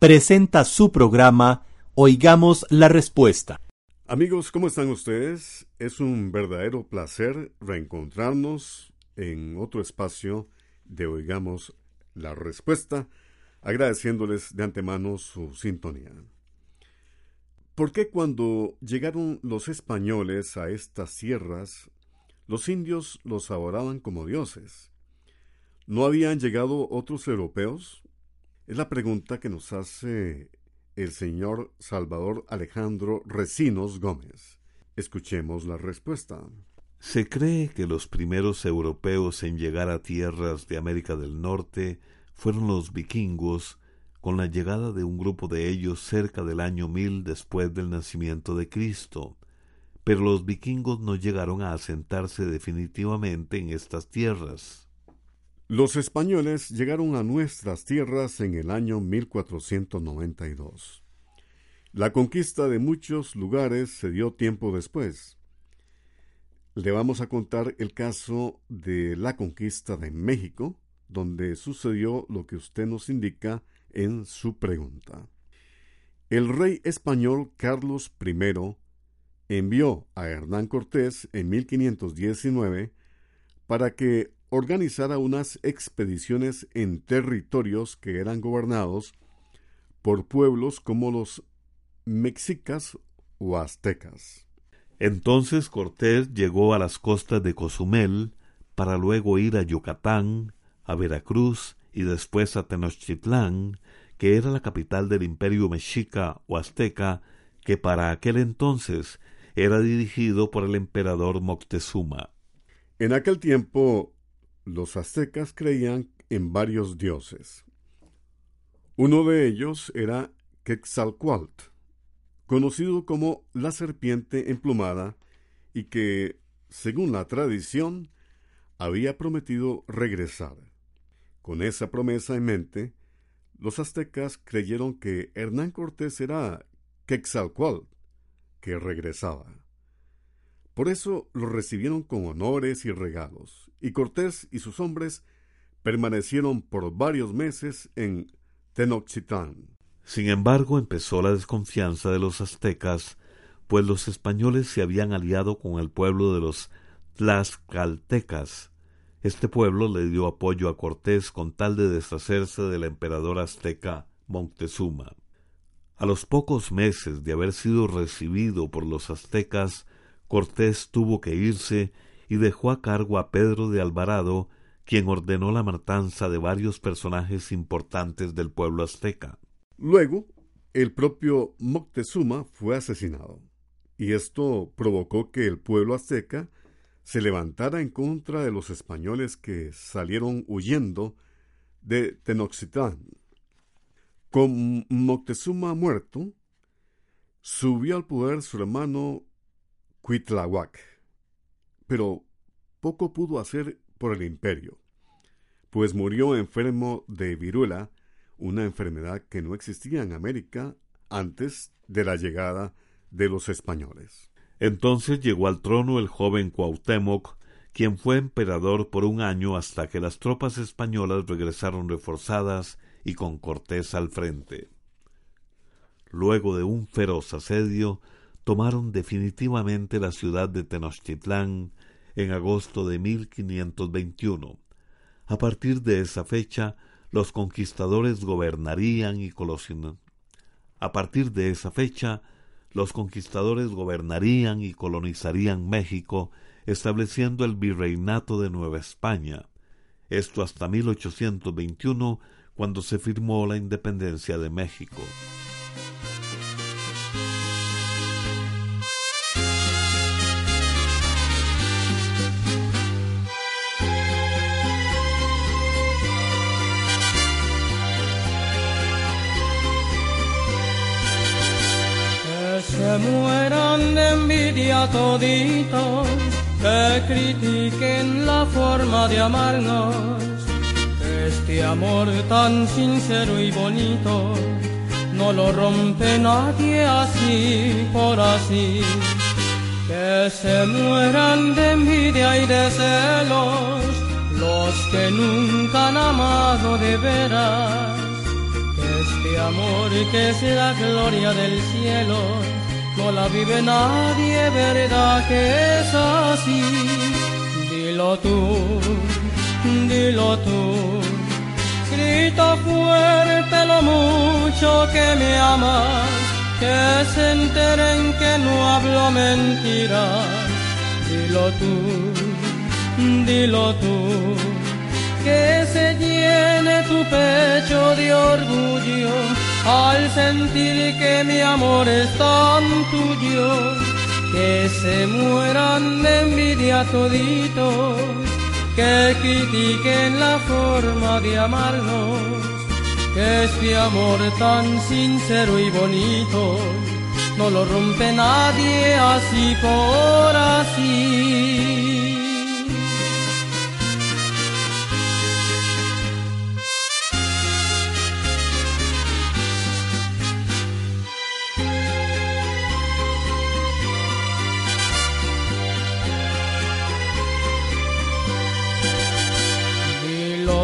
presenta su programa Oigamos la Respuesta. Amigos, ¿cómo están ustedes? Es un verdadero placer reencontrarnos en otro espacio de Oigamos la Respuesta, agradeciéndoles de antemano su sintonía. ¿Por qué cuando llegaron los españoles a estas tierras, los indios los adoraban como dioses? ¿No habían llegado otros europeos? Es la pregunta que nos hace el señor Salvador Alejandro Recinos Gómez. Escuchemos la respuesta. Se cree que los primeros europeos en llegar a tierras de América del Norte fueron los vikingos, con la llegada de un grupo de ellos cerca del año mil después del nacimiento de Cristo. Pero los vikingos no llegaron a asentarse definitivamente en estas tierras. Los españoles llegaron a nuestras tierras en el año 1492. La conquista de muchos lugares se dio tiempo después. Le vamos a contar el caso de la conquista de México, donde sucedió lo que usted nos indica en su pregunta. El rey español Carlos I envió a Hernán Cortés en 1519 para que organizara unas expediciones en territorios que eran gobernados por pueblos como los mexicas o aztecas. Entonces Cortés llegó a las costas de Cozumel para luego ir a Yucatán, a Veracruz y después a Tenochtitlán, que era la capital del imperio mexica o azteca, que para aquel entonces era dirigido por el emperador Moctezuma. En aquel tiempo los aztecas creían en varios dioses. Uno de ellos era Quetzalcoatl, conocido como la serpiente emplumada y que, según la tradición, había prometido regresar. Con esa promesa en mente, los aztecas creyeron que Hernán Cortés era Quetzalcoatl, que regresaba. Por eso lo recibieron con honores y regalos, y Cortés y sus hombres permanecieron por varios meses en Tenochtitlan. Sin embargo, empezó la desconfianza de los aztecas, pues los españoles se habían aliado con el pueblo de los tlaxcaltecas. Este pueblo le dio apoyo a Cortés con tal de deshacerse del emperador azteca Montezuma. A los pocos meses de haber sido recibido por los aztecas, Cortés tuvo que irse y dejó a cargo a Pedro de Alvarado, quien ordenó la matanza de varios personajes importantes del pueblo azteca. Luego, el propio Moctezuma fue asesinado, y esto provocó que el pueblo azteca se levantara en contra de los españoles que salieron huyendo de Tenochtitlán. Con Moctezuma muerto, subió al poder su hermano Cuitlahuac. Pero poco pudo hacer por el imperio, pues murió enfermo de viruela, una enfermedad que no existía en América antes de la llegada de los españoles. Entonces llegó al trono el joven Cuauhtémoc, quien fue emperador por un año hasta que las tropas españolas regresaron reforzadas y con Cortés al frente. Luego de un feroz asedio, tomaron definitivamente la ciudad de Tenochtitlán en agosto de 1521. A partir de esa fecha, los conquistadores gobernarían y A partir de esa fecha, los conquistadores gobernarían y colonizarían México, estableciendo el virreinato de Nueva España. Esto hasta 1821, cuando se firmó la independencia de México. Se mueran de envidia toditos, que critiquen la forma de amarnos, este amor tan sincero y bonito, no lo rompe nadie así por así. Que se mueran de envidia y de celos los que nunca han amado de veras. Este amor que es la gloria del cielo no la vive nadie, verdad que es así. Dilo tú, dilo tú. Grita fuerte lo mucho que me amas que se enteren que no hablo mentiras. Dilo tú, dilo tú, que se llene tu pecho de orgullo al sentir que mi amor es tan tuyo, que se mueran de envidia toditos, que critiquen la forma de amarnos que este amor tan sincero y bonito no lo rompe nadie así por así.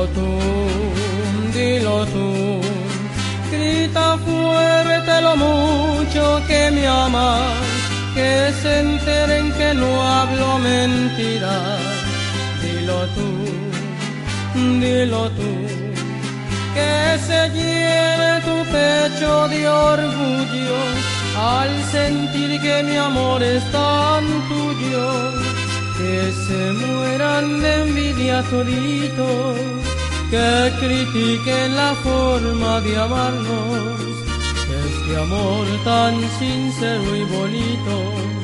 Dilo tú, dilo tú fuerte lo mucho que me amas, que se enteren que no hablo mentiras. Dilo tú, dilo tú, que se llene tu pecho de orgullo al sentir que mi amor es tan tuyo, que se mueran de envidia toditos que critiquen la forma de amarnos, este amor tan sincero y bonito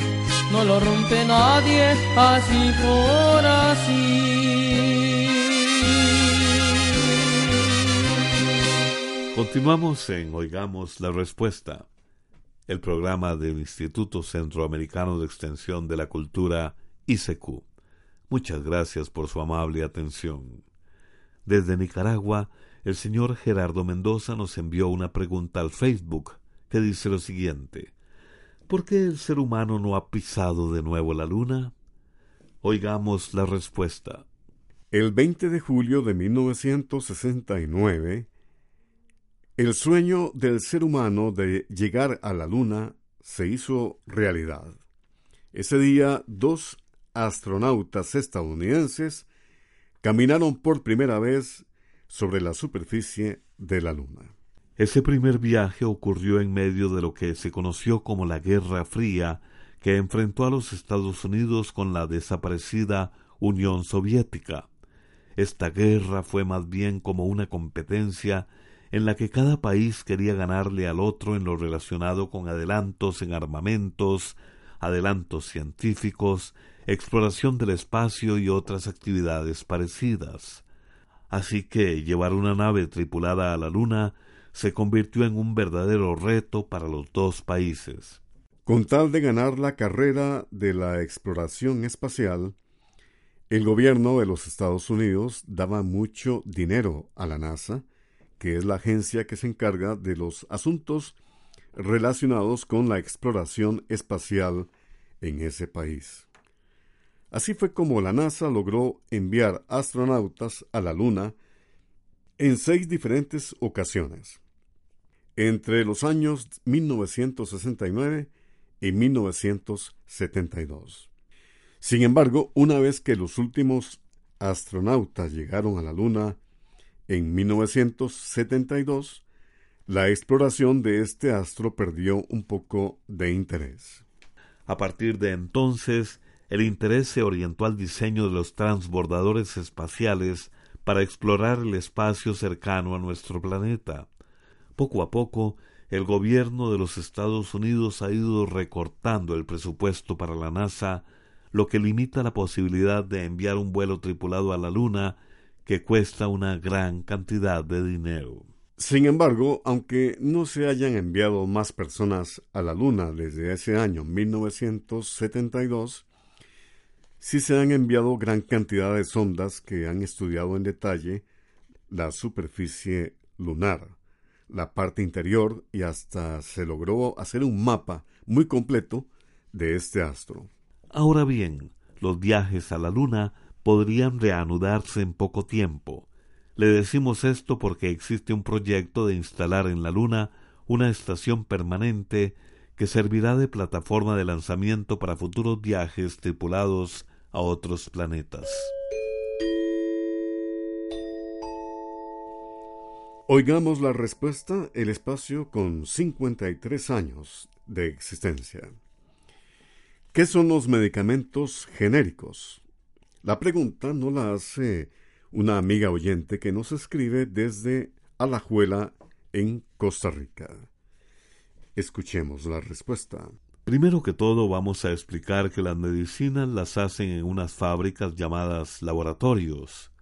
no lo rompe nadie así por así. Continuamos en Oigamos la Respuesta, el programa del Instituto Centroamericano de Extensión de la Cultura, ICQ. Muchas gracias por su amable atención. Desde Nicaragua, el señor Gerardo Mendoza nos envió una pregunta al Facebook que dice lo siguiente. ¿Por qué el ser humano no ha pisado de nuevo la luna? Oigamos la respuesta. El 20 de julio de 1969, el sueño del ser humano de llegar a la luna se hizo realidad. Ese día, dos astronautas estadounidenses caminaron por primera vez sobre la superficie de la Luna. Ese primer viaje ocurrió en medio de lo que se conoció como la Guerra Fría, que enfrentó a los Estados Unidos con la desaparecida Unión Soviética. Esta guerra fue más bien como una competencia en la que cada país quería ganarle al otro en lo relacionado con adelantos en armamentos, adelantos científicos, exploración del espacio y otras actividades parecidas. Así que llevar una nave tripulada a la Luna se convirtió en un verdadero reto para los dos países. Con tal de ganar la carrera de la exploración espacial, el gobierno de los Estados Unidos daba mucho dinero a la NASA, que es la agencia que se encarga de los asuntos relacionados con la exploración espacial en ese país. Así fue como la NASA logró enviar astronautas a la Luna en seis diferentes ocasiones, entre los años 1969 y 1972. Sin embargo, una vez que los últimos astronautas llegaron a la Luna en 1972, la exploración de este astro perdió un poco de interés. A partir de entonces, el interés se orientó al diseño de los transbordadores espaciales para explorar el espacio cercano a nuestro planeta. Poco a poco, el gobierno de los Estados Unidos ha ido recortando el presupuesto para la NASA, lo que limita la posibilidad de enviar un vuelo tripulado a la Luna que cuesta una gran cantidad de dinero. Sin embargo, aunque no se hayan enviado más personas a la Luna desde ese año 1972, sí se han enviado gran cantidad de sondas que han estudiado en detalle la superficie lunar, la parte interior y hasta se logró hacer un mapa muy completo de este astro. Ahora bien, los viajes a la Luna podrían reanudarse en poco tiempo, le decimos esto porque existe un proyecto de instalar en la Luna una estación permanente que servirá de plataforma de lanzamiento para futuros viajes tripulados a otros planetas. Oigamos la respuesta, el espacio con 53 años de existencia. ¿Qué son los medicamentos genéricos? La pregunta no la hace una amiga oyente que nos escribe desde Alajuela, en Costa Rica. Escuchemos la respuesta. Primero que todo vamos a explicar que las medicinas las hacen en unas fábricas llamadas laboratorios.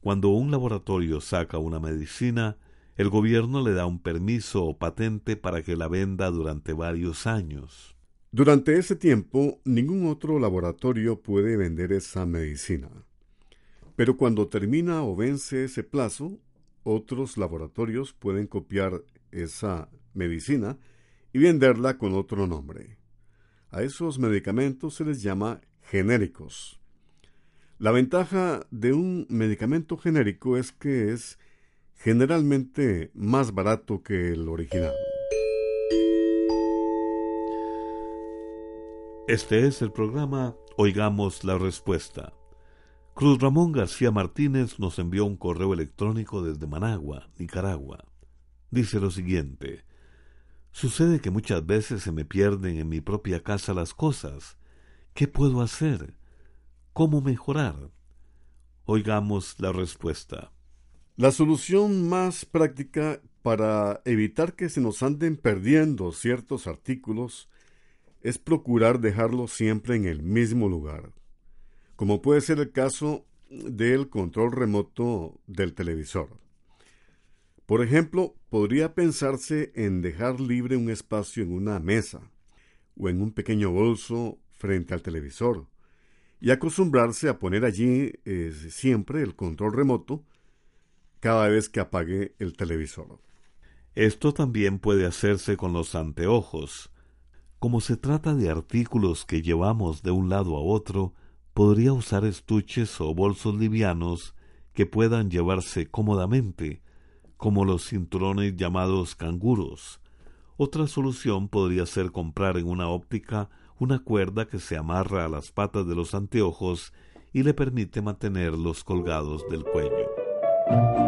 Cuando un laboratorio saca una medicina, el gobierno le da un permiso o patente para que la venda durante varios años. Durante ese tiempo, ningún otro laboratorio puede vender esa medicina. Pero cuando termina o vence ese plazo, otros laboratorios pueden copiar esa medicina y venderla con otro nombre. A esos medicamentos se les llama genéricos. La ventaja de un medicamento genérico es que es generalmente más barato que el original. Este es el programa Oigamos la Respuesta. Cruz Ramón García Martínez nos envió un correo electrónico desde Managua, Nicaragua. Dice lo siguiente. Sucede que muchas veces se me pierden en mi propia casa las cosas. ¿Qué puedo hacer? ¿Cómo mejorar? Oigamos la respuesta. La solución más práctica para evitar que se nos anden perdiendo ciertos artículos es procurar dejarlos siempre en el mismo lugar como puede ser el caso del control remoto del televisor. Por ejemplo, podría pensarse en dejar libre un espacio en una mesa o en un pequeño bolso frente al televisor y acostumbrarse a poner allí eh, siempre el control remoto cada vez que apague el televisor. Esto también puede hacerse con los anteojos. Como se trata de artículos que llevamos de un lado a otro, podría usar estuches o bolsos livianos que puedan llevarse cómodamente, como los cinturones llamados canguros. Otra solución podría ser comprar en una óptica una cuerda que se amarra a las patas de los anteojos y le permite mantenerlos colgados del cuello.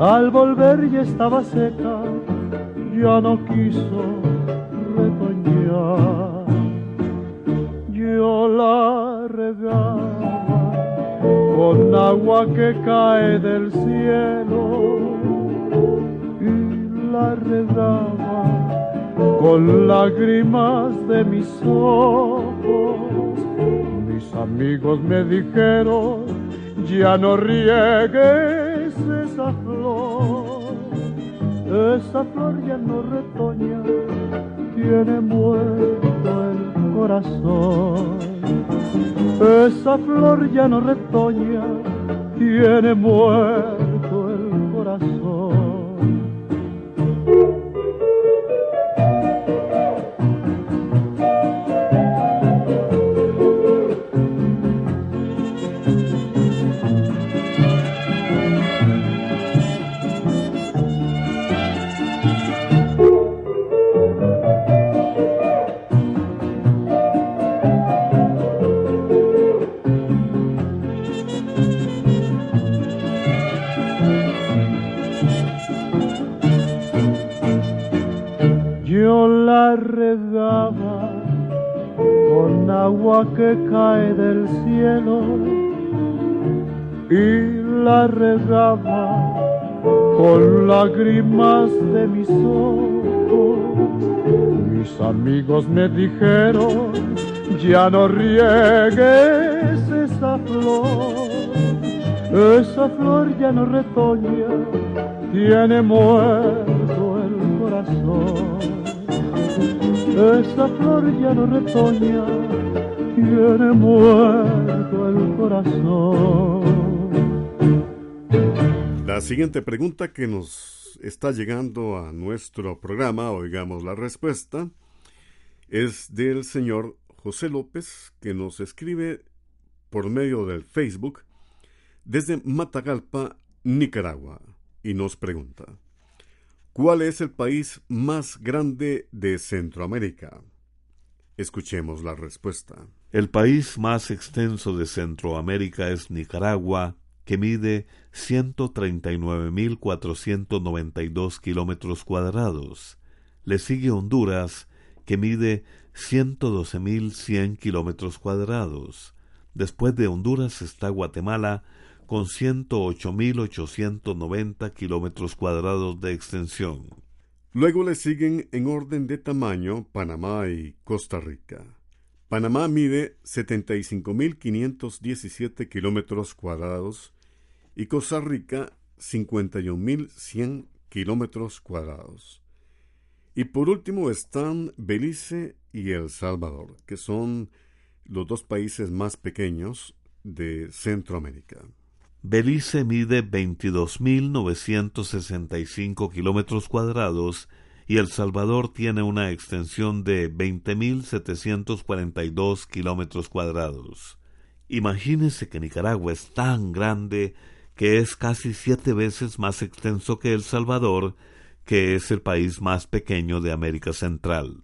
Al volver ya estaba seca, ya no quiso retoñar. Yo la regaba con agua que cae del cielo y la regaba con lágrimas de mis ojos amigos me dijeron, ya no riegues esa flor, esa flor ya no retoña, tiene muerto el corazón. Esa flor ya no retoña, tiene muerto agua que cae del cielo y la regaba con lágrimas de mis ojos. Mis amigos me dijeron, ya no riegues esa flor, esa flor ya no retoña, tiene muerto el corazón. Esa flor ya no retoña, tiene muerto el corazón. La siguiente pregunta que nos está llegando a nuestro programa, oigamos la respuesta, es del señor José López, que nos escribe por medio del Facebook desde Matagalpa, Nicaragua, y nos pregunta, ¿cuál es el país más grande de Centroamérica? Escuchemos la respuesta. El país más extenso de Centroamérica es Nicaragua, que mide 139.492 kilómetros cuadrados. Le sigue Honduras, que mide 112.100 kilómetros cuadrados. Después de Honduras está Guatemala, con 108.890 kilómetros cuadrados de extensión. Luego le siguen en orden de tamaño Panamá y Costa Rica. Panamá mide 75.517 kilómetros cuadrados y Costa Rica 51.100 kilómetros cuadrados. Y por último están Belice y El Salvador, que son los dos países más pequeños de Centroamérica. Belice mide 22.965 kilómetros cuadrados y El Salvador tiene una extensión de 20.742 kilómetros cuadrados. Imagínese que Nicaragua es tan grande que es casi siete veces más extenso que El Salvador, que es el país más pequeño de América Central.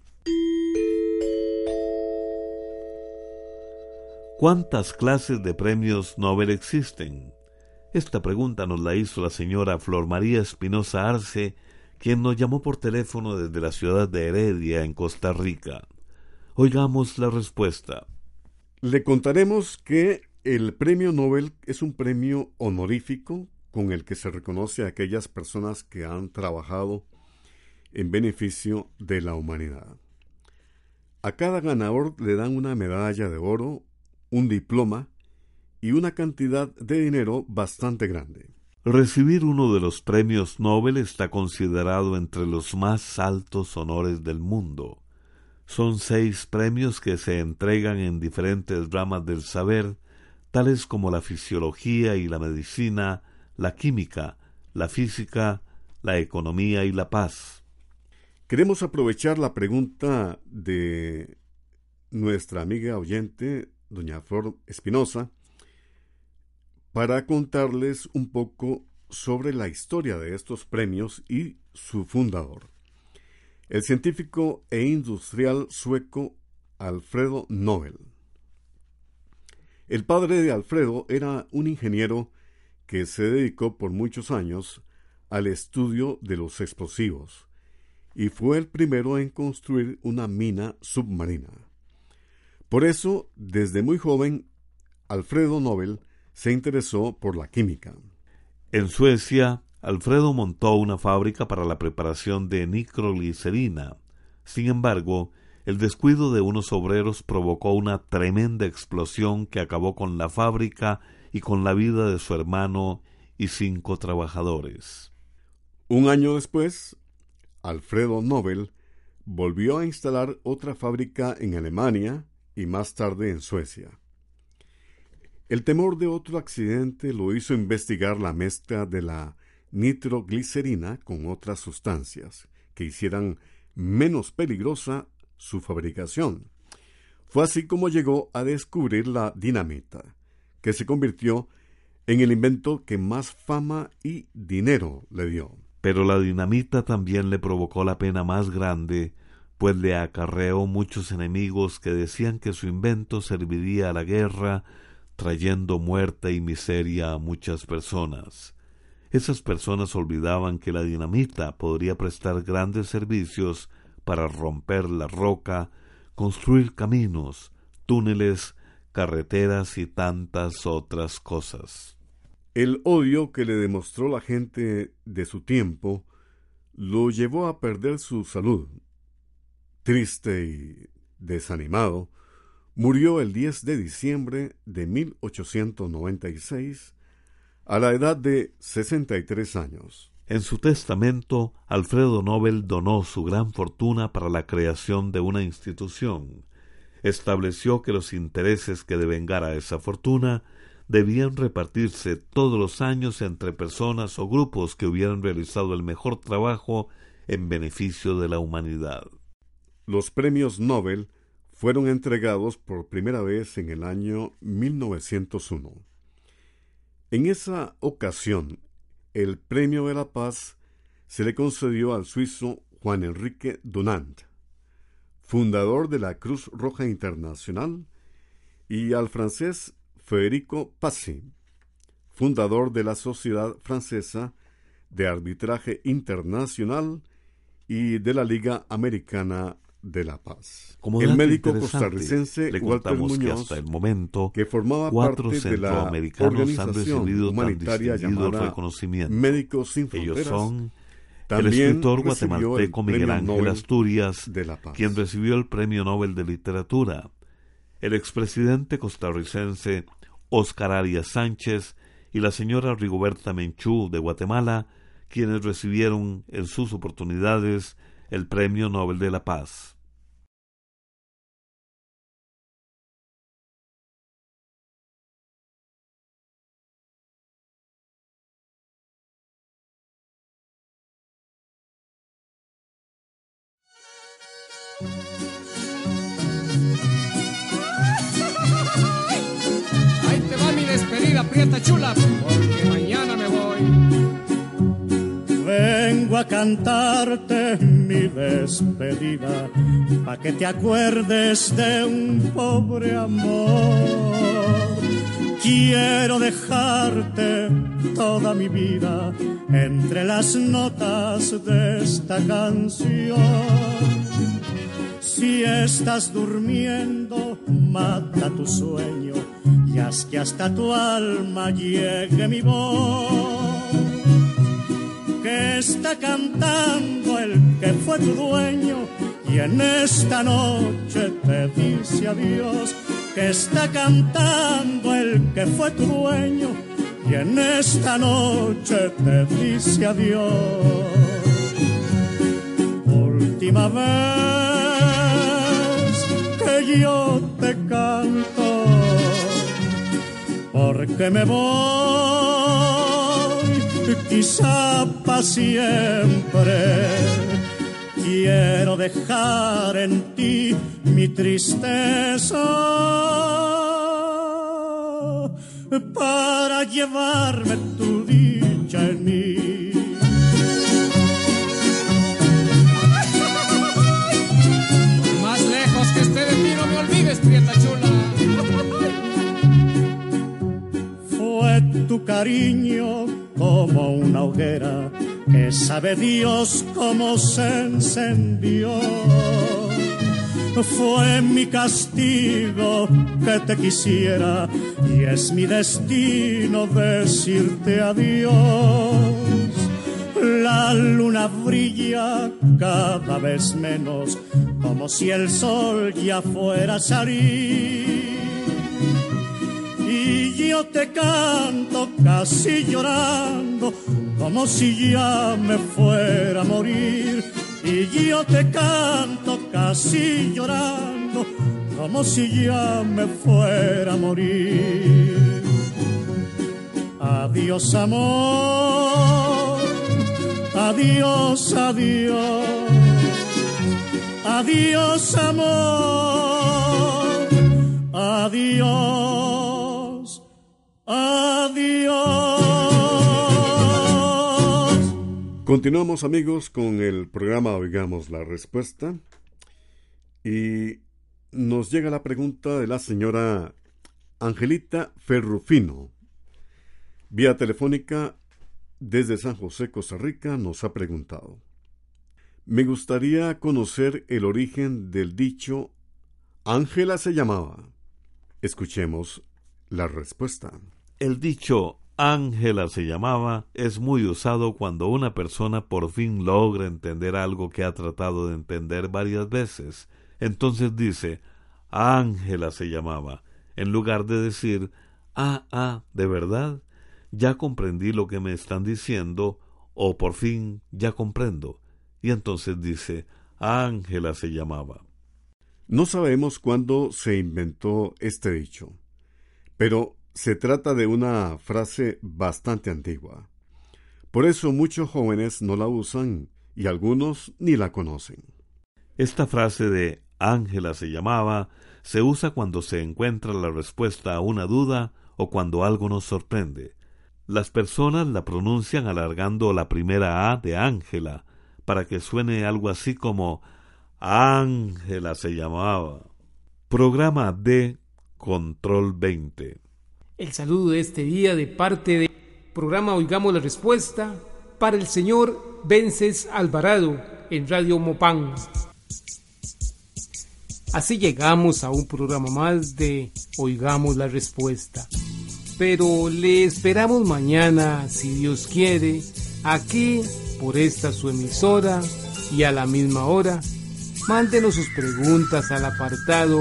¿Cuántas clases de premios Nobel existen? Esta pregunta nos la hizo la señora Flor María Espinosa Arce, quien nos llamó por teléfono desde la ciudad de Heredia, en Costa Rica. Oigamos la respuesta. Le contaremos que el premio Nobel es un premio honorífico con el que se reconoce a aquellas personas que han trabajado en beneficio de la humanidad. A cada ganador le dan una medalla de oro, un diploma y una cantidad de dinero bastante grande. Recibir uno de los premios Nobel está considerado entre los más altos honores del mundo. Son seis premios que se entregan en diferentes ramas del saber, tales como la fisiología y la medicina, la química, la física, la economía y la paz. Queremos aprovechar la pregunta de nuestra amiga oyente, doña Flor Espinosa, para contarles un poco sobre la historia de estos premios y su fundador, el científico e industrial sueco Alfredo Nobel. El padre de Alfredo era un ingeniero que se dedicó por muchos años al estudio de los explosivos y fue el primero en construir una mina submarina. Por eso, desde muy joven, Alfredo Nobel se interesó por la química. En Suecia, Alfredo montó una fábrica para la preparación de nitroglicerina. Sin embargo, el descuido de unos obreros provocó una tremenda explosión que acabó con la fábrica y con la vida de su hermano y cinco trabajadores. Un año después, Alfredo Nobel volvió a instalar otra fábrica en Alemania y más tarde en Suecia. El temor de otro accidente lo hizo investigar la mezcla de la nitroglicerina con otras sustancias que hicieran menos peligrosa su fabricación. Fue así como llegó a descubrir la dinamita, que se convirtió en el invento que más fama y dinero le dio. Pero la dinamita también le provocó la pena más grande, pues le acarreó muchos enemigos que decían que su invento serviría a la guerra, trayendo muerte y miseria a muchas personas. Esas personas olvidaban que la dinamita podría prestar grandes servicios para romper la roca, construir caminos, túneles, carreteras y tantas otras cosas. El odio que le demostró la gente de su tiempo lo llevó a perder su salud. Triste y desanimado, murió el 10 de diciembre de 1896 a la edad de 63 años. En su testamento, Alfredo Nobel donó su gran fortuna para la creación de una institución. Estableció que los intereses que devengara esa fortuna debían repartirse todos los años entre personas o grupos que hubieran realizado el mejor trabajo en beneficio de la humanidad. Los premios Nobel fueron entregados por primera vez en el año 1901. En esa ocasión, el Premio de la Paz se le concedió al suizo Juan Enrique Dunant, fundador de la Cruz Roja Internacional, y al francés Federico Passy, fundador de la Sociedad Francesa de Arbitraje Internacional y de la Liga Americana de la Paz. Como el médico costarricense le Walter contamos que Muñoz, hasta el momento que formaba cuatro parte de la centroamericanos han recibido tan humanitaria distinguido llamada reconocimiento. Médicos Sin Ellos son el escritor guatemalteco el Miguel Ángel Nobel Asturias, de la Paz. quien recibió el Premio Nobel de Literatura, el expresidente costarricense Oscar Arias Sánchez y la señora Rigoberta Menchú de Guatemala, quienes recibieron en sus oportunidades el Premio Nobel de la Paz. Despedida, prieta chula, porque mañana me voy. Vengo a cantarte mi despedida, pa' que te acuerdes de un pobre amor. Quiero dejarte toda mi vida entre las notas de esta canción. Si estás durmiendo, mata tu sueño haz que hasta tu alma llegue mi voz. Que está cantando el que fue tu dueño y en esta noche te dice adiós. Que está cantando el que fue tu dueño y en esta noche te dice adiós. Última vez que yo te canto, porque me voy, quizá para siempre. Quiero dejar en ti mi tristeza para llevarme tu dicha en mí. Tu cariño como una hoguera que sabe Dios cómo se encendió. Fue mi castigo que te quisiera y es mi destino decirte adiós. La luna brilla cada vez menos, como si el sol ya fuera a salir. Yo te canto casi llorando, como si ya me fuera a morir. Y yo te canto casi llorando, como si ya me fuera a morir. Adiós amor, adiós, adiós, adiós amor, adiós, adiós. Continuamos amigos con el programa Oigamos la Respuesta y nos llega la pregunta de la señora Angelita Ferrufino. Vía telefónica desde San José, Costa Rica, nos ha preguntado. Me gustaría conocer el origen del dicho Ángela se llamaba. Escuchemos la respuesta. El dicho Ángela se llamaba es muy usado cuando una persona por fin logra entender algo que ha tratado de entender varias veces. Entonces dice Ángela se llamaba, en lugar de decir Ah, ah, ¿de verdad? Ya comprendí lo que me están diciendo, o por fin ya comprendo. Y entonces dice Ángela se llamaba. No sabemos cuándo se inventó este dicho, pero se trata de una frase bastante antigua. Por eso muchos jóvenes no la usan y algunos ni la conocen. Esta frase de Ángela se llamaba se usa cuando se encuentra la respuesta a una duda o cuando algo nos sorprende. Las personas la pronuncian alargando la primera A de Ángela para que suene algo así como Ángela se llamaba. Programa de Control 20. El saludo de este día de parte del programa Oigamos la Respuesta para el señor Vences Alvarado en Radio Mopán. Así llegamos a un programa más de Oigamos la Respuesta. Pero le esperamos mañana, si Dios quiere, aquí por esta su emisora y a la misma hora. Mándenos sus preguntas al apartado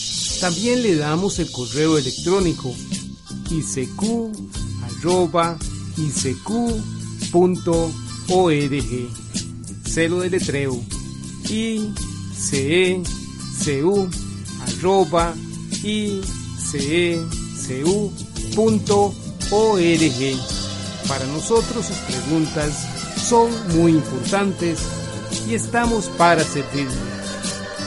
También le damos el correo electrónico isq.org. Celo de letreo icecu.org. Para nosotros sus preguntas son muy importantes y estamos para servirle.